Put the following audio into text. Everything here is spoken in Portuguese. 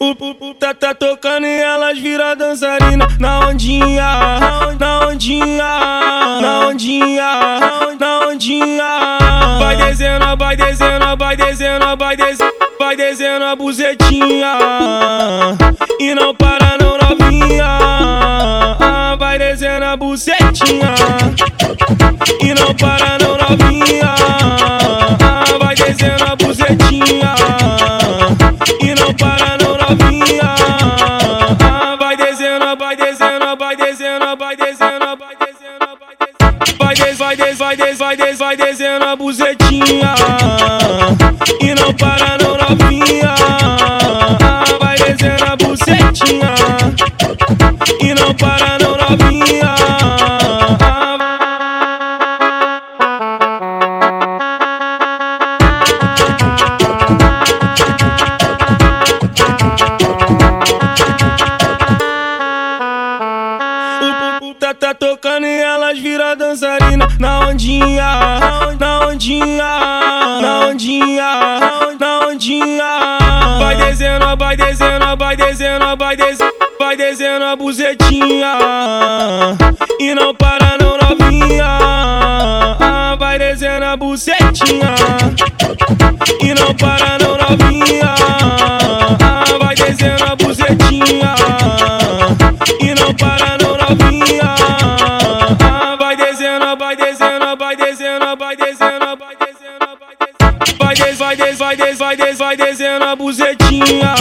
O pupu tá, tá tocando e elas viram dançarina na ondinha, na ondinha, na ondinha, na ondinha. Vai descendo, vai descendo, vai descendo, vai descendo, vai descendo a buzetinha e não para não novinha. Vai descendo a bucetinha e não para não novinha. Vai descendo a buzetinha Vai des, vai des, vai des, vai des, vai descendo a buzetinha e não para não novinha. Vai descendo a bucetinha e não para não Tá, tocando e elas viram dançarina na ondinha, na ondinha, na ondinha, na ondinha. Vai descendo, vai descendo, vai descendo, vai descendo, vai descendo a buzetinha e não para não novinha. Vai descendo a bucetinha e não para não novinha. Vai descendo a buzetinha e não para descendo, vai descendo, vai descendo, vai descendo, vai descendo, vai descendo. Vai des, vai des, vai des, vai des, vai descendo a buzetinha